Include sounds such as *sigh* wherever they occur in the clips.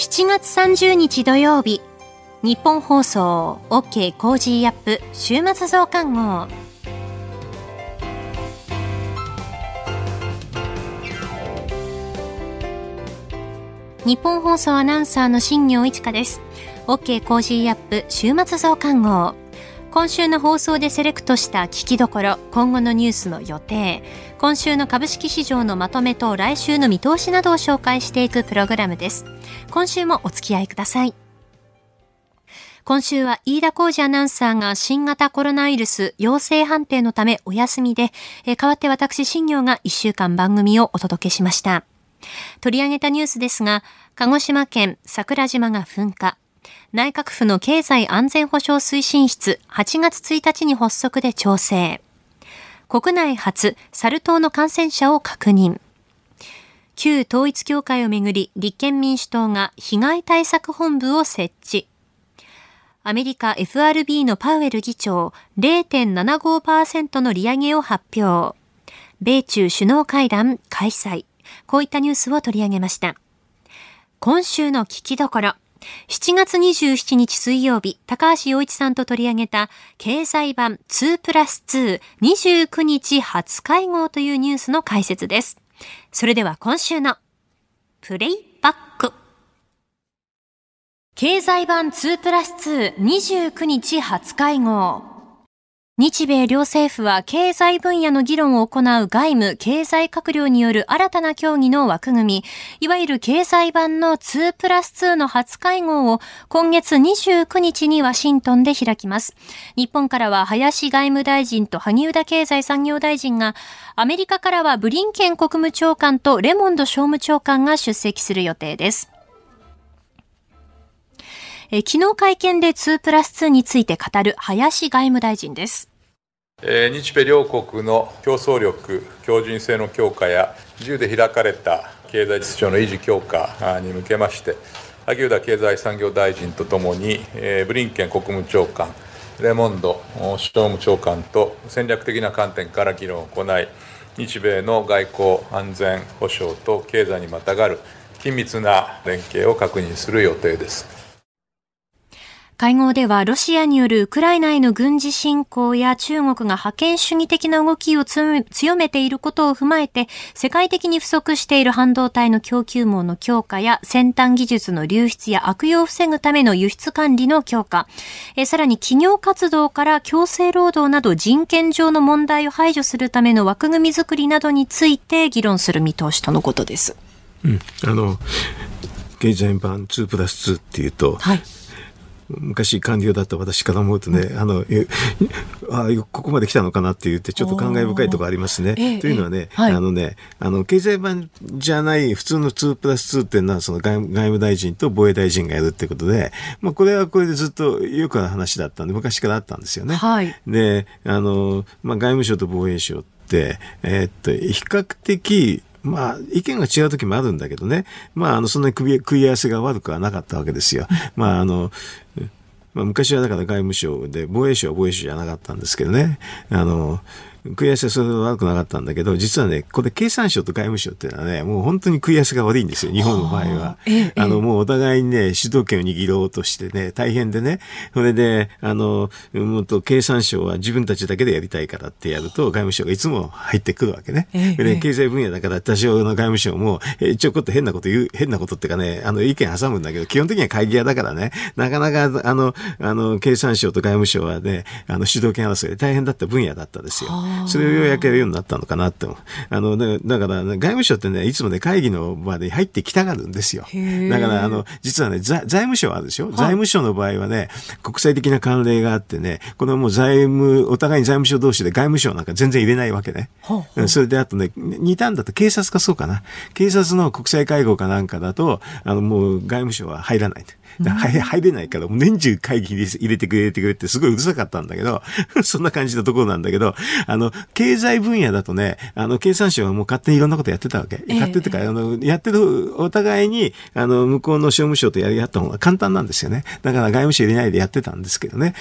7月30日土曜日。ニッポン放送。OK Cozy up。週末増刊号。ニッポン放送アナウンサーの新行市佳です。OK Cozy up。週末増刊号。今週の放送でセレクトした聞きどころ、今後のニュースの予定、今週の株式市場のまとめと来週の見通しなどを紹介していくプログラムです。今週もお付き合いください。今週は飯田浩二アナウンサーが新型コロナウイルス陽性判定のためお休みで、え代わって私新業が1週間番組をお届けしました。取り上げたニュースですが、鹿児島県桜島が噴火、内閣府の経済安全保障推進室8月1日に発足で調整。国内初、サル痘の感染者を確認。旧統一協会をめぐり、立憲民主党が被害対策本部を設置。アメリカ FRB のパウエル議長、0.75%の利上げを発表。米中首脳会談開催。こういったニュースを取り上げました。今週の聞きどころ。7月27日水曜日、高橋洋一さんと取り上げた経済版2プラス2 29日初会合というニュースの解説です。それでは今週のプレイバック。経済版2プラス2 29日初会合。日米両政府は経済分野の議論を行う外務経済閣僚による新たな協議の枠組み、いわゆる経済版の2プラス2の初会合を今月29日にワシントンで開きます。日本からは林外務大臣と萩生田経済産業大臣が、アメリカからはブリンケン国務長官とレモンド商務長官が出席する予定です。え昨日会見で2プラス2について語る林外務大臣です。日米両国の競争力、強靭性の強化や、自由で開かれた経済秩序の維持強化に向けまして、萩生田経済産業大臣とともに、ブリンケン国務長官、レモンド商務長官と戦略的な観点から議論を行い、日米の外交、安全保障と経済にまたがる緊密な連携を確認する予定です。会合ではロシアによるウクライナへの軍事侵攻や中国が覇権主義的な動きを強めていることを踏まえて、世界的に不足している半導体の供給網の強化や先端技術の流出や悪用を防ぐための輸出管理の強化、えさらに企業活動から強制労働など人権上の問題を排除するための枠組みづくりなどについて議論する見通しとのことです。うん、あの経済版2プラス2っていうと、はい、昔官僚だった私から思うとね、あの、あここまで来たのかなって言って、ちょっと感慨深いところありますね。というのはね、はい、あのね、あの、経済版じゃない普通の2プラス2っていうのは、その外外務大臣と防衛大臣がやるってことで、まあ、これはこれでずっとよくある話だったんで、昔からあったんですよね。はい。で、あの、まあ、外務省と防衛省って、えー、っと、比較的、まあ、意見が違う時もあるんだけどね。まあ、あの、そんなに食い合わせが悪くはなかったわけですよ。まあ、あの、まあ、昔はだから外務省で、防衛省は防衛省じゃなかったんですけどね。あの、食い合わせはそれほど悪くなかったんだけど、実はね、これ経産省と外務省っていうのはね、もう本当に食い合わせが悪いんですよ、日本の場合は。あの、もうお互いにね、主導権を握ろうとしてね、大変でね、それで、あの、もっと経産省は自分たちだけでやりたいからってやると、外務省がいつも入ってくるわけね。で、経済分野だから多少の外務省も、えちょこっと変なこと言う、変なことっていうかね、あの、意見挟むんだけど、基本的には会議屋だからね、なかなか、あの、あの、経産省と外務省はね、あの、主導権争いで大変だった分野だったですよ。それをようやくやるようになったのかなって。あの、だから、外務省ってね、いつもね、会議の場で入ってきたがるんですよ。だから、あの、実はね、財務省あるでしょ、はい、財務省の場合はね、国際的な慣例があってね、これはもう財務、お互いに財務省同士で外務省なんか全然入れないわけね。ほうそれであとね、似たんだと警察かそうかな。警察の国際会合かなんかだと、あの、もう外務省は入らない。入れないから、年中会議入れてくれてくれってすごいうるさかったんだけど、*laughs* そんな感じのところなんだけど、あの、経済分野だとね、あの、経産省はもう勝手にいろんなことやってたわけ。えー、勝手ってか、あの、やってる、お互いに、あの、向こうの商務省とやり合った方が簡単なんですよね。だから外務省入れないでやってたんですけどね。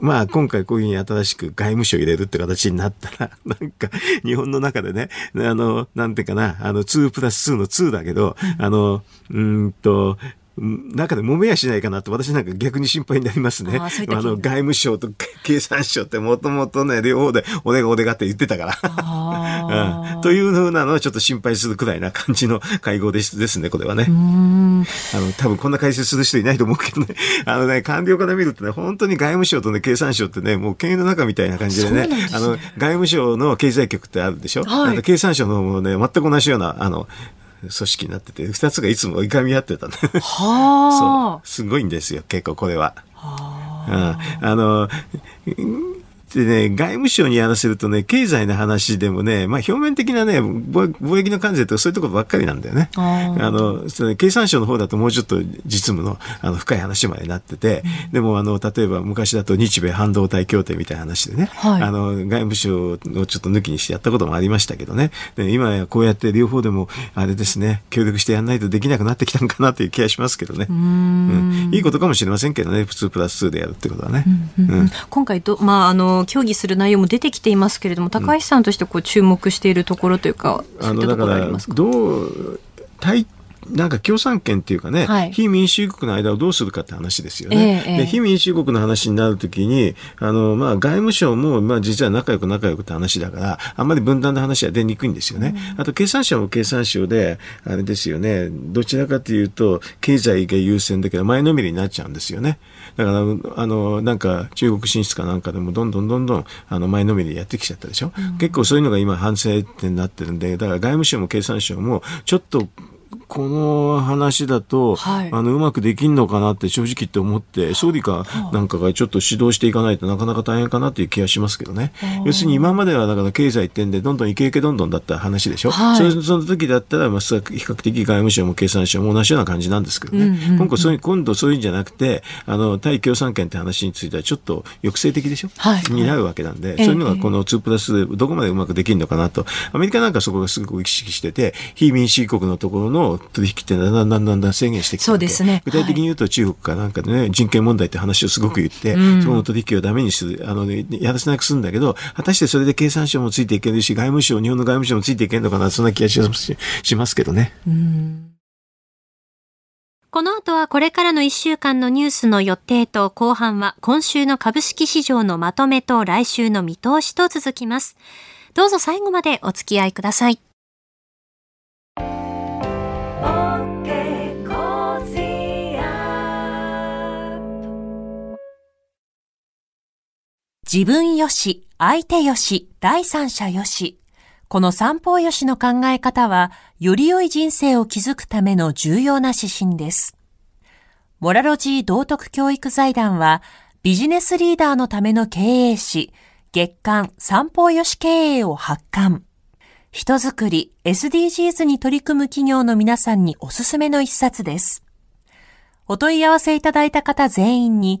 まあ、今回こういうふうに新しく外務省入れるって形になったら、*laughs* なんか、日本の中でね、あの、なんていうかな、あの、2プラス2の2だけど、あの、うんと、中で揉めやしないかなと私なんか逆に心配になりますね。あの外務省と *laughs* 経産省ってもともとね、両方でおでがおでがって言ってたから。*laughs* うん、というふうなのはちょっと心配するくらいな感じの会合ですですね、これはね。あの、多分こんな解説する人いないと思うけどね。*laughs* あのね、官僚から見るとね、本当に外務省とね、経産省ってね、もう権威の中みたいな感じでね、あの、外務省の経済局ってあるでしょ、はい、経産省のもね、全く同じような、あの、組織になってて、二つがいつも追いかみ合ってたね。はあ。*laughs* そう。すごいんですよ、結構これは。はあ。うん、あの、でね、外務省にやらせるとね、経済の話でもね、まあ表面的なね、貿易の関税とかそういうところばっかりなんだよね。あの、その経産省の方だともうちょっと実務のあの深い話までなってて、うん、でもあの、例えば昔だと日米半導体協定みたいな話でね、はい、あの、外務省をちょっと抜きにしてやったこともありましたけどね、で今やこうやって両方でも、あれですね、協力してやらないとできなくなってきたのかなという気がしますけどね。うん。うん、いいことかもしれませんけどね、普通プラス2でやるってことはね。今回ど、まあ、あの、協議する内容も出てきていますけれども、高橋さんとしてこう注目しているところというか、うん、あのだからどう対なんか共産権っていうかね、はい、非民主国の間をどうするかって話ですよね。えー、で非民主国の話になるときに、あの、まあ、外務省も、まあ、実は仲良く仲良くって話だから、あんまり分断の話は出にくいんですよね。うん、あと、経産省も経産省で、あれですよね、どちらかというと、経済が優先だけど、前のめりになっちゃうんですよね。だから、あの、なんか、中国進出かなんかでも、どんどんどんどん、あの、前のめりでやってきちゃったでしょ。うん、結構そういうのが今、反省点になってるんで、だから外務省も経産省も、ちょっと、この話だと、はい、あのうまくできんのかなって正直って思って総理かなんかがちょっと指導していかないとなかなか大変かなっていう気がしますけどね要するに今まではだから経済点でどんどんイケイケどんどんだった話でしょ、はい、その時だったら、まあ、比較的外務省も経産省も同じような感じなんですけどね、うんうんうん、今回そういう今度そういうんじゃなくてあの対共産権って話についてはちょっと抑制的でしょ、はい、になるわけなんで、そういうのがこの2プラスどこまでうまくできるのかなとアメリカなんかそこがすごく意識してて非民主主義国のところの取引ってだんだんだんだんだん制限してきてそうですね。具体的に言うと中国かなんかでね、人権問題って話をすごく言って、うん、その取引をダメにする、あの、ね、やらせなくするんだけど、果たしてそれで経産省もついていけるし、外務省、日本の外務省もついていけるのかな、そんな気がしますしますけどね。うんこの後はこれからの1週間のニュースの予定と後半は今週の株式市場のまとめと来週の見通しと続きます。どうぞ最後までお付き合いください。自分よし、相手よし、第三者よし。この三方よしの考え方は、より良い人生を築くための重要な指針です。モラロジー道徳教育財団は、ビジネスリーダーのための経営誌、月刊三方よし経営を発刊。人づくり、SDGs に取り組む企業の皆さんにおすすめの一冊です。お問い合わせいただいた方全員に、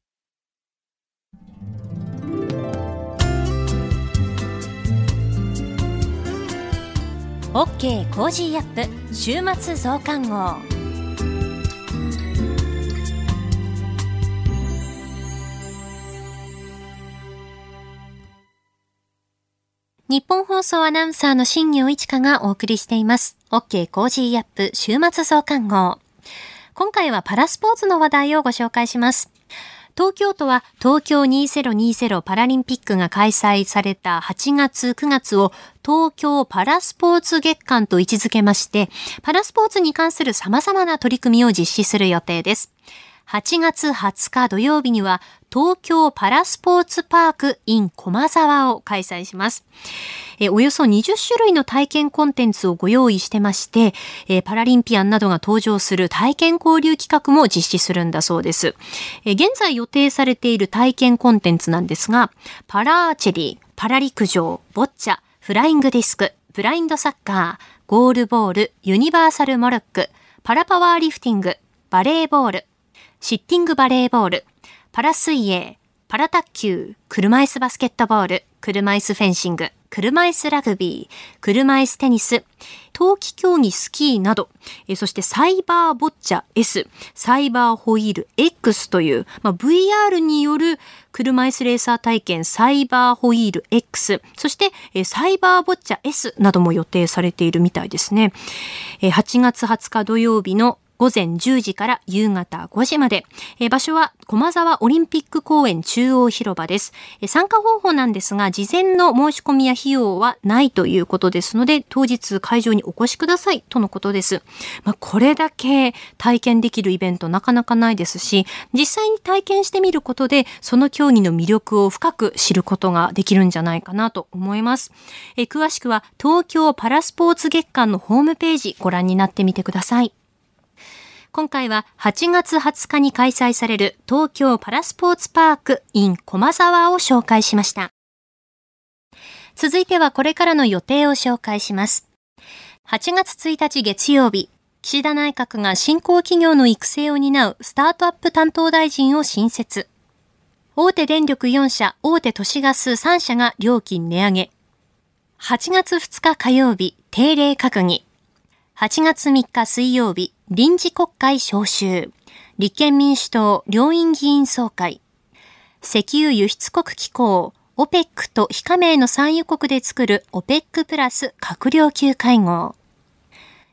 OK Cozy up 週末増刊号ニッポン放送アナウンサーの新行市佳がお送りしています。OK Cozy up 週末増刊号。今回はパラスポーツの話題をご紹介します。東京都は東京2020パラリンピックが開催された8月9月を東京パラスポーツ月間と位置づけまして、パラスポーツに関する様々な取り組みを実施する予定です。8月20日土曜日には東京パラスポーツパーク in 駒沢を開催します。えおよそ20種類の体験コンテンツをご用意してまして、えパラリンピアンなどが登場する体験交流企画も実施するんだそうです。え現在予定されている体験コンテンツなんですが、パラアーチェリー、パラ陸上、ボッチャ、フライングディスク、ブラインドサッカー、ゴールボール、ユニバーサルモルック、パラパワーリフティング、バレーボール、シッティングバレーボール、パラ水泳、パラ卓球、車椅子バスケットボール、車椅子フェンシング、車椅子ラグビー、車椅子テニス、冬季競技スキーなど、えそしてサイバーボッチャ S、サイバーホイール X という、まあ、VR による車椅子レーサー体験サイバーホイール X、そしてえサイバーボッチャ S なども予定されているみたいですね。え8月20日土曜日の午前10時から夕方5時まで。え場所は駒沢オリンピック公園中央広場です。え参加方法なんですが、事前の申し込みや費用はないということですので、当日会場にお越しくださいとのことです。まあ、これだけ体験できるイベントなかなかないですし、実際に体験してみることで、その競技の魅力を深く知ることができるんじゃないかなと思います。え詳しくは東京パラスポーツ月間のホームページご覧になってみてください。今回は8月20日に開催される東京パラスポーツパーク in 駒沢を紹介しました。続いてはこれからの予定を紹介します。8月1日月曜日、岸田内閣が新興企業の育成を担うスタートアップ担当大臣を新設。大手電力4社、大手都市ガス3社が料金値上げ。8月2日火曜日、定例閣議。8月3日水曜日、臨時国会召集。立憲民主党両院議員総会。石油輸出国機構 OPEC と非加盟の産油国で作る OPEC プラス閣僚級会合。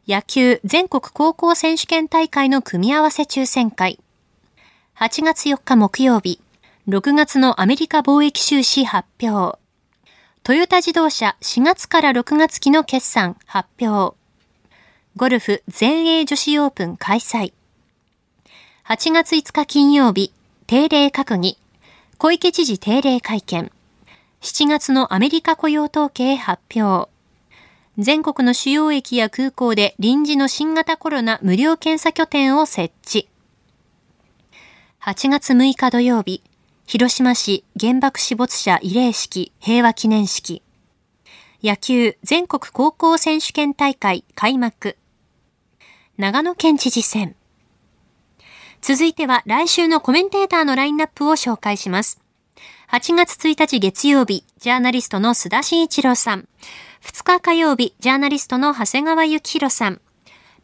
野球全国高校選手権大会の組み合わせ抽選会。8月4日木曜日、6月のアメリカ貿易収支発表。トヨタ自動車4月から6月期の決算発表。ゴルフ全英女子オープン開催。8月5日金曜日、定例閣議。小池知事定例会見。7月のアメリカ雇用統計発表。全国の主要駅や空港で臨時の新型コロナ無料検査拠点を設置。8月6日土曜日、広島市原爆死没者慰霊式平和記念式。野球全国高校選手権大会開幕。長野県知事選。続いては来週のコメンテーターのラインナップを紹介します。8月1日月曜日、ジャーナリストの須田慎一郎さん。2日火曜日、ジャーナリストの長谷川幸宏さん。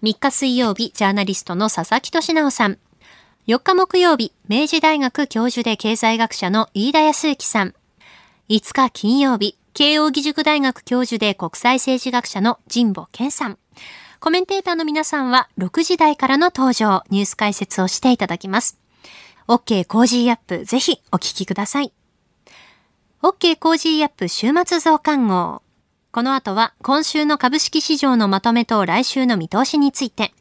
3日水曜日、ジャーナリストの佐々木俊尚さん。4日木曜日、明治大学教授で経済学者の飯田康之さん。5日金曜日、慶応義塾大学教授で国際政治学者の神保謙さん。コメンテーターの皆さんは6時台からの登場、ニュース解説をしていただきます。OK コージーアップ、ぜひお聞きください。OK コージーアップ週末増刊号。この後は今週の株式市場のまとめと来週の見通しについて、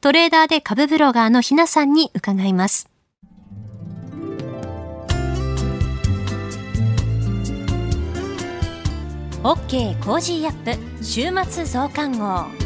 トレーダーで株ブロガーのひなさんに伺います。OK Cozy up 週末増刊号。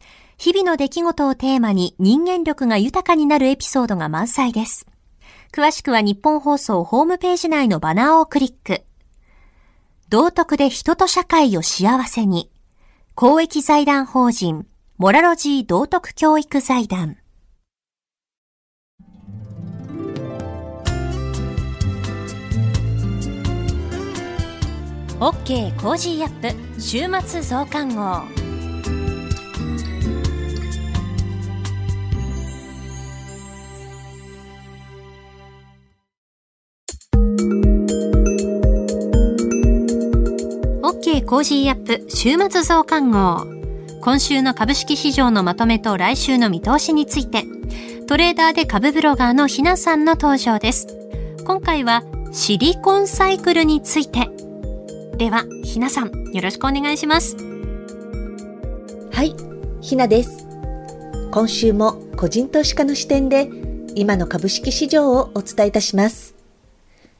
日々の出来事をテーマに人間力が豊かになるエピソードが満載です。詳しくは日本放送ホームページ内のバナーをクリック。道徳で人と社会を幸せに。公益財団法人、モラロジー道徳教育財団。OK Cozy up 週末増刊号。OK Cozy up 週末増刊号。今週の株式市場のまとめと来週の見通しについて、トレーダーで株ブロガーのひなさんの登場です。今回はシリコンサイクルについて。では、ひなさん、よろしくお願いします。はい、ひなです。今週も個人投資家の視点で今の株式市場をお伝えいたします。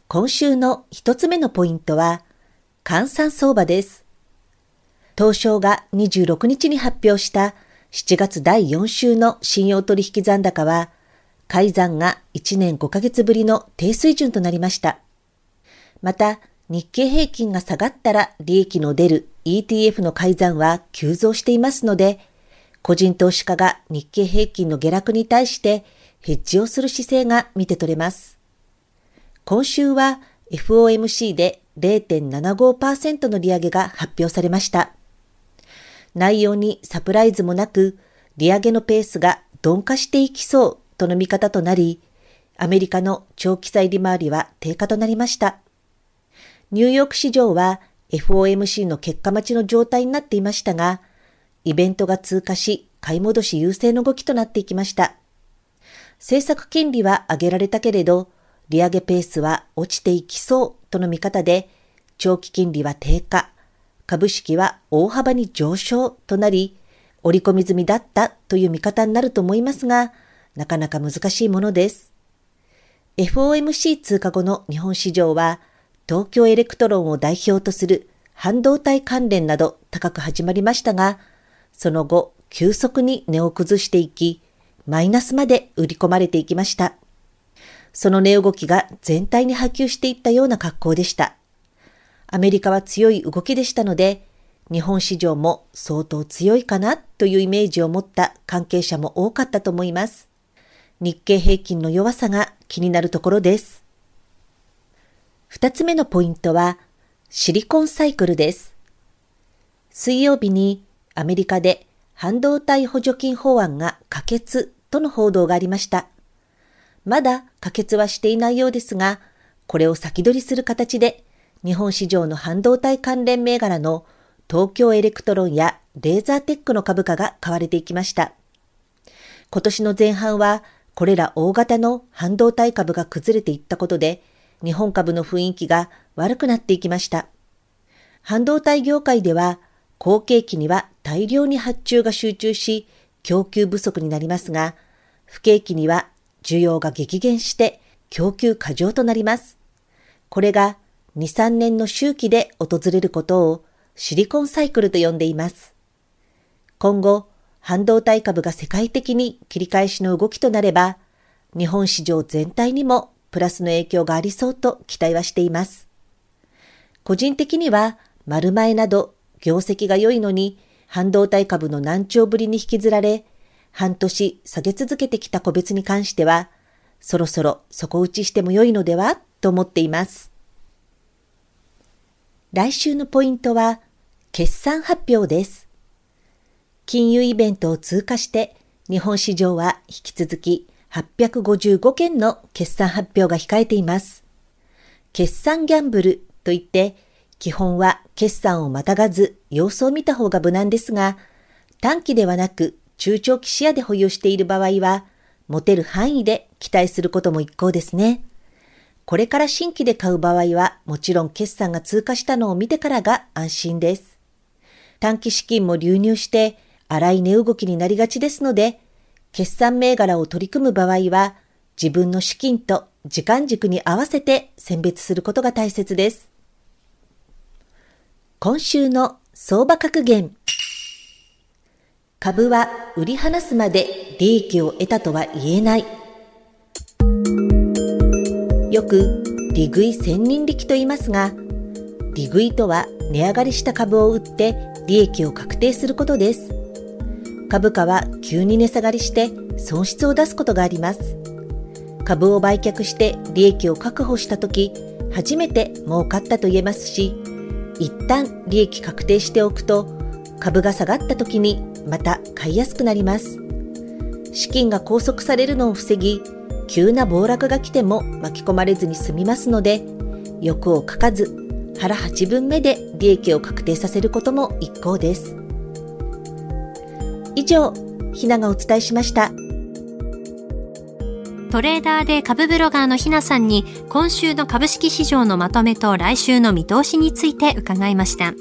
今週の一つ目のポイントは、換算相場です。東証が26日に発表した7月第4週の信用取引残高は、改ざんが1年5ヶ月ぶりの低水準となりました。また、日経平均が下がったら利益の出る ETF の改ざんは急増していますので、個人投資家が日経平均の下落に対してヘッジをする姿勢が見て取れます。今週は FOMC で0.75%の利上げが発表されました。内容にサプライズもなく、利上げのペースが鈍化していきそうとの見方となり、アメリカの長期債利回りは低下となりました。ニューヨーク市場は FOMC の結果待ちの状態になっていましたが、イベントが通過し、買い戻し優勢の動きとなっていきました。政策金利は上げられたけれど、利上げペースは落ちていきそうとの見方で、長期金利は低下、株式は大幅に上昇となり、織り込み済みだったという見方になると思いますが、なかなか難しいものです。FOMC 通過後の日本市場は、東京エレクトロンを代表とする半導体関連など高く始まりましたが、その後、急速に値を崩していき、マイナスまで売り込まれていきました。その値動きが全体に波及していったような格好でした。アメリカは強い動きでしたので、日本市場も相当強いかなというイメージを持った関係者も多かったと思います。日経平均の弱さが気になるところです。二つ目のポイントは、シリコンサイクルです。水曜日にアメリカで半導体補助金法案が可決との報道がありました。まだ可決はしていないようですが、これを先取りする形で日本市場の半導体関連銘柄の東京エレクトロンやレーザーテックの株価が買われていきました。今年の前半はこれら大型の半導体株が崩れていったことで日本株の雰囲気が悪くなっていきました。半導体業界では好景気には大量に発注が集中し供給不足になりますが不景気には需要が激減して供給過剰となります。これが2、3年の周期で訪れることをシリコンサイクルと呼んでいます。今後、半導体株が世界的に切り返しの動きとなれば、日本市場全体にもプラスの影響がありそうと期待はしています。個人的には、丸前など業績が良いのに、半導体株の難聴ぶりに引きずられ、半年下げ続けてきた個別に関しては、そろそろ底打ちしても良いのでは？と思っています。来週のポイントは、決算発表です。金融イベントを通過して、日本市場は引き続き855件の決算発表が控えています。決算ギャンブルといって、基本は決算をまたがず様子を見た方が無難ですが、短期ではなく中長期視野で保有している場合は、持てる範囲で期待することも一向ですね。これから新規で買う場合は、もちろん決算が通過したのを見てからが安心です。短期資金も流入して、荒い値動きになりがちですので、決算銘柄を取り組む場合は、自分の資金と時間軸に合わせて選別することが大切です。今週の相場格言。株は売り離すまで利益を得たとは言えない。よく利食い千人力と言いますが、利食いとは値上がりした株を売って利益を確定することです。株価は急に値下がりして損失を出すことがあります。株を売却して利益を確保したとき、初めて儲かったと言えますし、一旦利益確定しておくと、株が下がった時にまた買いやすくなります。資金が拘束されるのを防ぎ、急な暴落が来ても巻き込まれずに済みますので、欲をかかず、腹八分目で利益を確定させることも一向です。以上、ひながお伝えしました。トレーダーで株ブロガーのひなさんに今週の株式市場のまとめと来週の見通しについて伺いました。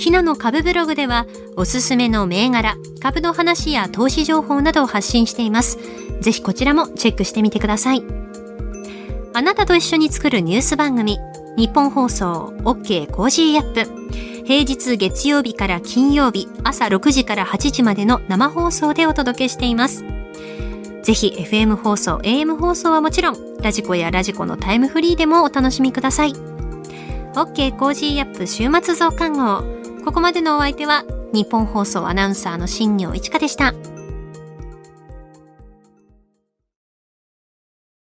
ひなの株ブログではおすすめの銘柄、株の話や投資情報などを発信しています。ぜひこちらもチェックしてみてください。あなたと一緒に作るニュース番組、ニッポン放送 OK Cozy up。平日月曜日から金曜日朝6時から8時までの生放送でお届けしています。ぜひ FM 放送、AM 放送はもちろん、 radiko や radiko のタイムフリーでもお楽しみください。OK Cozy up 週末増刊号。ここまでのお相手は、ニッポン放送アナウンサーの新行市佳でした。